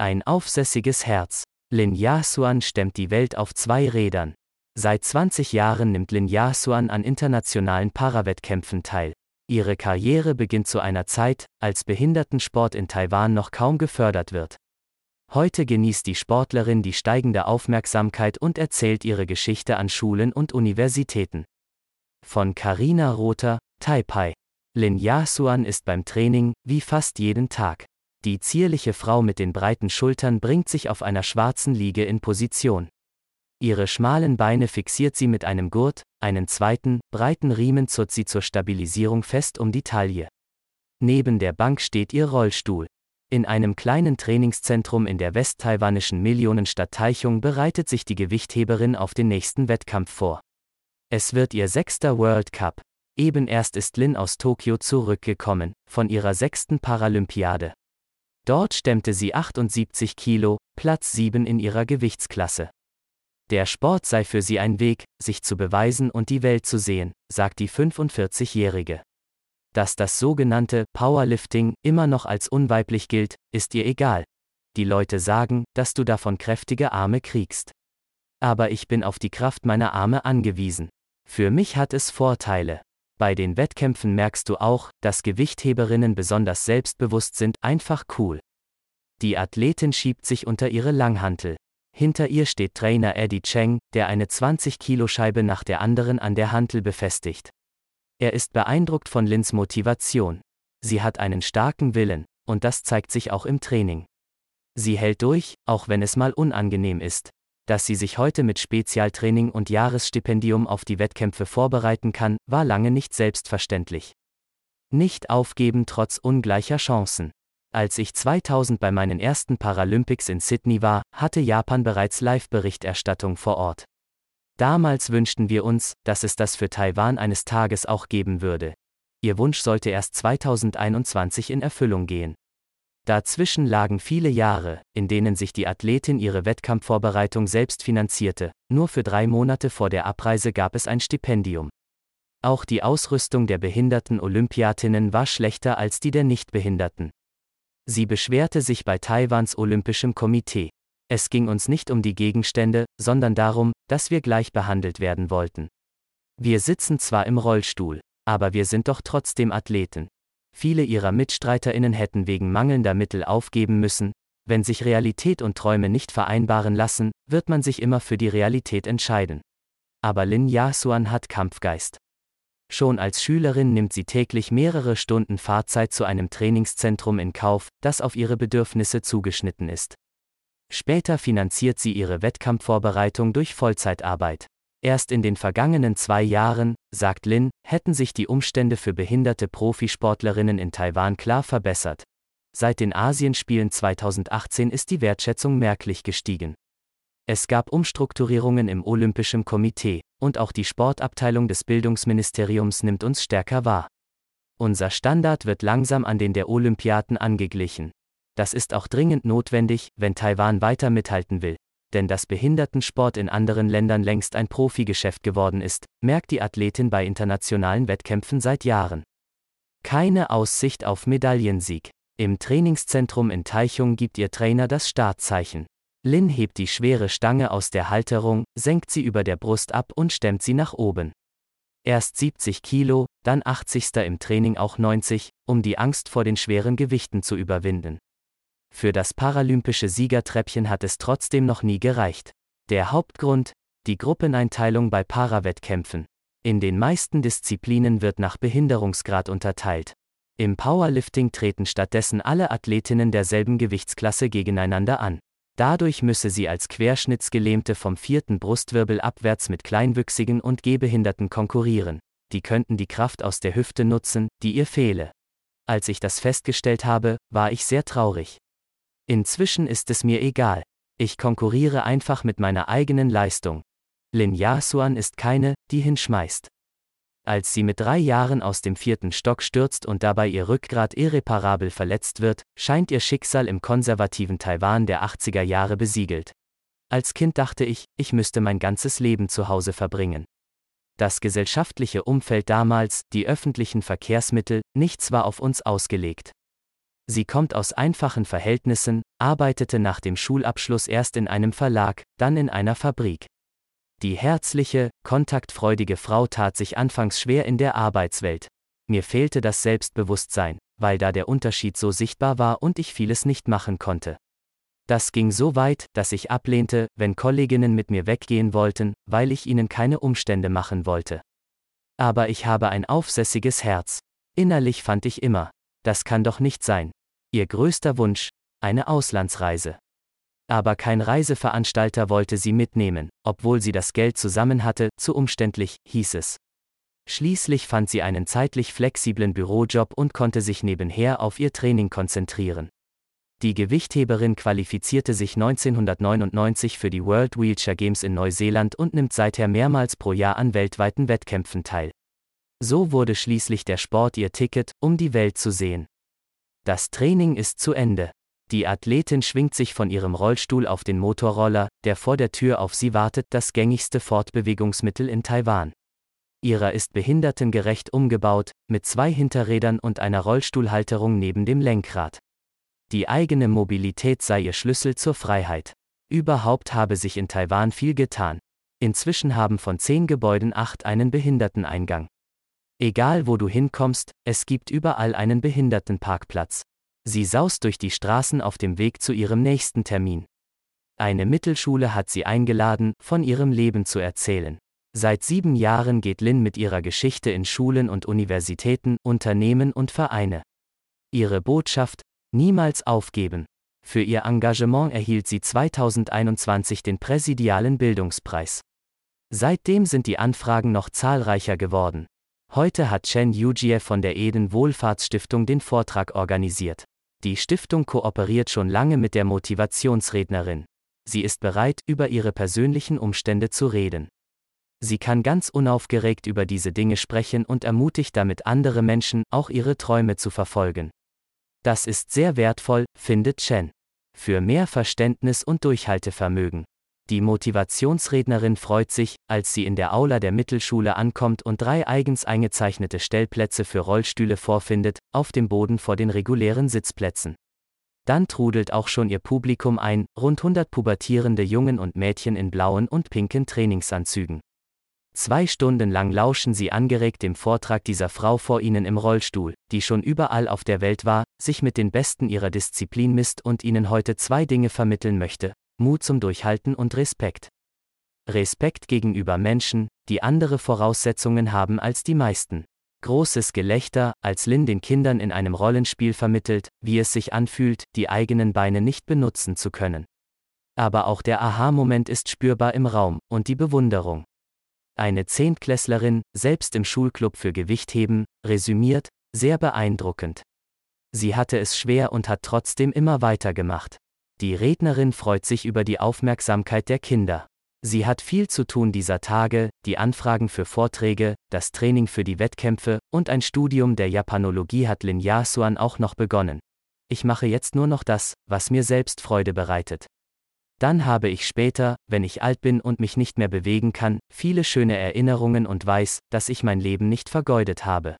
Ein aufsässiges Herz. Lin Yasuan stemmt die Welt auf zwei Rädern. Seit 20 Jahren nimmt Lin Yasuan an internationalen Parawettkämpfen teil. Ihre Karriere beginnt zu einer Zeit, als Behindertensport in Taiwan noch kaum gefördert wird. Heute genießt die Sportlerin die steigende Aufmerksamkeit und erzählt ihre Geschichte an Schulen und Universitäten. Von Karina Rother, Taipei. Lin Yasuan ist beim Training, wie fast jeden Tag. Die zierliche Frau mit den breiten Schultern bringt sich auf einer schwarzen Liege in Position. Ihre schmalen Beine fixiert sie mit einem Gurt, einen zweiten, breiten Riemen zurrt sie zur Stabilisierung fest um die Taille. Neben der Bank steht ihr Rollstuhl. In einem kleinen Trainingszentrum in der westtaiwanischen Millionenstadt Taichung bereitet sich die Gewichtheberin auf den nächsten Wettkampf vor. Es wird ihr sechster World Cup. Eben erst ist Lin aus Tokio zurückgekommen, von ihrer sechsten Paralympiade. Dort stemmte sie 78 Kilo, Platz 7 in ihrer Gewichtsklasse. Der Sport sei für sie ein Weg, sich zu beweisen und die Welt zu sehen, sagt die 45-Jährige. Dass das sogenannte Powerlifting immer noch als unweiblich gilt, ist ihr egal. Die Leute sagen, dass du davon kräftige Arme kriegst. Aber ich bin auf die Kraft meiner Arme angewiesen. Für mich hat es Vorteile. Bei den Wettkämpfen merkst du auch, dass Gewichtheberinnen besonders selbstbewusst sind, einfach cool. Die Athletin schiebt sich unter ihre Langhantel. Hinter ihr steht Trainer Eddie Cheng, der eine 20-Kilo-Scheibe nach der anderen an der Hantel befestigt. Er ist beeindruckt von Lins Motivation. Sie hat einen starken Willen, und das zeigt sich auch im Training. Sie hält durch, auch wenn es mal unangenehm ist. Dass sie sich heute mit Spezialtraining und Jahresstipendium auf die Wettkämpfe vorbereiten kann, war lange nicht selbstverständlich. Nicht aufgeben trotz ungleicher Chancen. Als ich 2000 bei meinen ersten Paralympics in Sydney war, hatte Japan bereits Live-Berichterstattung vor Ort. Damals wünschten wir uns, dass es das für Taiwan eines Tages auch geben würde. Ihr Wunsch sollte erst 2021 in Erfüllung gehen. Dazwischen lagen viele Jahre, in denen sich die Athletin ihre Wettkampfvorbereitung selbst finanzierte, nur für drei Monate vor der Abreise gab es ein Stipendium. Auch die Ausrüstung der behinderten Olympiatinnen war schlechter als die der Nichtbehinderten. Sie beschwerte sich bei Taiwans Olympischem Komitee. Es ging uns nicht um die Gegenstände, sondern darum, dass wir gleich behandelt werden wollten. Wir sitzen zwar im Rollstuhl, aber wir sind doch trotzdem Athleten. Viele ihrer Mitstreiterinnen hätten wegen mangelnder Mittel aufgeben müssen, wenn sich Realität und Träume nicht vereinbaren lassen, wird man sich immer für die Realität entscheiden. Aber Lin Yasuan hat Kampfgeist. Schon als Schülerin nimmt sie täglich mehrere Stunden Fahrzeit zu einem Trainingszentrum in Kauf, das auf ihre Bedürfnisse zugeschnitten ist. Später finanziert sie ihre Wettkampfvorbereitung durch Vollzeitarbeit. Erst in den vergangenen zwei Jahren, sagt Lin, hätten sich die Umstände für behinderte Profisportlerinnen in Taiwan klar verbessert. Seit den Asienspielen 2018 ist die Wertschätzung merklich gestiegen. Es gab Umstrukturierungen im Olympischen Komitee, und auch die Sportabteilung des Bildungsministeriums nimmt uns stärker wahr. Unser Standard wird langsam an den der Olympiaten angeglichen. Das ist auch dringend notwendig, wenn Taiwan weiter mithalten will. Denn dass Behindertensport in anderen Ländern längst ein Profigeschäft geworden ist, merkt die Athletin bei internationalen Wettkämpfen seit Jahren. Keine Aussicht auf Medaillensieg. Im Trainingszentrum in Taichung gibt ihr Trainer das Startzeichen. Lin hebt die schwere Stange aus der Halterung, senkt sie über der Brust ab und stemmt sie nach oben. Erst 70 Kilo, dann 80. im Training auch 90, um die Angst vor den schweren Gewichten zu überwinden. Für das paralympische Siegertreppchen hat es trotzdem noch nie gereicht. Der Hauptgrund? Die Gruppeneinteilung bei Parawettkämpfen. In den meisten Disziplinen wird nach Behinderungsgrad unterteilt. Im Powerlifting treten stattdessen alle Athletinnen derselben Gewichtsklasse gegeneinander an. Dadurch müsse sie als Querschnittsgelähmte vom vierten Brustwirbel abwärts mit Kleinwüchsigen und Gehbehinderten konkurrieren. Die könnten die Kraft aus der Hüfte nutzen, die ihr fehle. Als ich das festgestellt habe, war ich sehr traurig. Inzwischen ist es mir egal. Ich konkurriere einfach mit meiner eigenen Leistung. Lin Yasuan ist keine, die hinschmeißt. Als sie mit drei Jahren aus dem vierten Stock stürzt und dabei ihr Rückgrat irreparabel verletzt wird, scheint ihr Schicksal im konservativen Taiwan der 80er Jahre besiegelt. Als Kind dachte ich, ich müsste mein ganzes Leben zu Hause verbringen. Das gesellschaftliche Umfeld damals, die öffentlichen Verkehrsmittel, nichts war auf uns ausgelegt. Sie kommt aus einfachen Verhältnissen, arbeitete nach dem Schulabschluss erst in einem Verlag, dann in einer Fabrik. Die herzliche, kontaktfreudige Frau tat sich anfangs schwer in der Arbeitswelt. Mir fehlte das Selbstbewusstsein, weil da der Unterschied so sichtbar war und ich vieles nicht machen konnte. Das ging so weit, dass ich ablehnte, wenn Kolleginnen mit mir weggehen wollten, weil ich ihnen keine Umstände machen wollte. Aber ich habe ein aufsässiges Herz. Innerlich fand ich immer, das kann doch nicht sein. Ihr größter Wunsch, eine Auslandsreise. Aber kein Reiseveranstalter wollte sie mitnehmen, obwohl sie das Geld zusammen hatte, zu umständlich, hieß es. Schließlich fand sie einen zeitlich flexiblen Bürojob und konnte sich nebenher auf ihr Training konzentrieren. Die Gewichtheberin qualifizierte sich 1999 für die World Wheelchair Games in Neuseeland und nimmt seither mehrmals pro Jahr an weltweiten Wettkämpfen teil. So wurde schließlich der Sport ihr Ticket, um die Welt zu sehen. Das Training ist zu Ende. Die Athletin schwingt sich von ihrem Rollstuhl auf den Motorroller, der vor der Tür auf sie wartet, das gängigste Fortbewegungsmittel in Taiwan. Ihrer ist behindertengerecht umgebaut, mit zwei Hinterrädern und einer Rollstuhlhalterung neben dem Lenkrad. Die eigene Mobilität sei ihr Schlüssel zur Freiheit. Überhaupt habe sich in Taiwan viel getan. Inzwischen haben von zehn Gebäuden acht einen Behinderteneingang. Egal wo du hinkommst, es gibt überall einen Behindertenparkplatz. Sie saust durch die Straßen auf dem Weg zu ihrem nächsten Termin. Eine Mittelschule hat sie eingeladen, von ihrem Leben zu erzählen. Seit sieben Jahren geht Lin mit ihrer Geschichte in Schulen und Universitäten, Unternehmen und Vereine. Ihre Botschaft, niemals aufgeben. Für ihr Engagement erhielt sie 2021 den Präsidialen Bildungspreis. Seitdem sind die Anfragen noch zahlreicher geworden. Heute hat Chen Yujie von der Eden Wohlfahrtsstiftung den Vortrag organisiert. Die Stiftung kooperiert schon lange mit der Motivationsrednerin. Sie ist bereit, über ihre persönlichen Umstände zu reden. Sie kann ganz unaufgeregt über diese Dinge sprechen und ermutigt damit andere Menschen, auch ihre Träume zu verfolgen. Das ist sehr wertvoll, findet Chen. Für mehr Verständnis und Durchhaltevermögen. Die Motivationsrednerin freut sich, als sie in der Aula der Mittelschule ankommt und drei eigens eingezeichnete Stellplätze für Rollstühle vorfindet, auf dem Boden vor den regulären Sitzplätzen. Dann trudelt auch schon ihr Publikum ein, rund 100 pubertierende Jungen und Mädchen in blauen und pinken Trainingsanzügen. Zwei Stunden lang lauschen sie angeregt dem Vortrag dieser Frau vor ihnen im Rollstuhl, die schon überall auf der Welt war, sich mit den Besten ihrer Disziplin misst und ihnen heute zwei Dinge vermitteln möchte, Mut zum Durchhalten und Respekt. Respekt gegenüber Menschen, die andere Voraussetzungen haben als die meisten. Großes Gelächter, als Lin den Kindern in einem Rollenspiel vermittelt, wie es sich anfühlt, die eigenen Beine nicht benutzen zu können. Aber auch der Aha-Moment ist spürbar im Raum, und die Bewunderung. Eine Zehntklässlerin, selbst im Schulclub für Gewichtheben, resümiert, sehr beeindruckend. Sie hatte es schwer und hat trotzdem immer weitergemacht. Die Rednerin freut sich über die Aufmerksamkeit der Kinder. Sie hat viel zu tun dieser Tage, die Anfragen für Vorträge, das Training für die Wettkämpfe und ein Studium der Japanologie hat Lin Yasuan auch noch begonnen. Ich mache jetzt nur noch das, was mir selbst Freude bereitet. Dann habe ich später, wenn ich alt bin und mich nicht mehr bewegen kann, viele schöne Erinnerungen und weiß, dass ich mein Leben nicht vergeudet habe.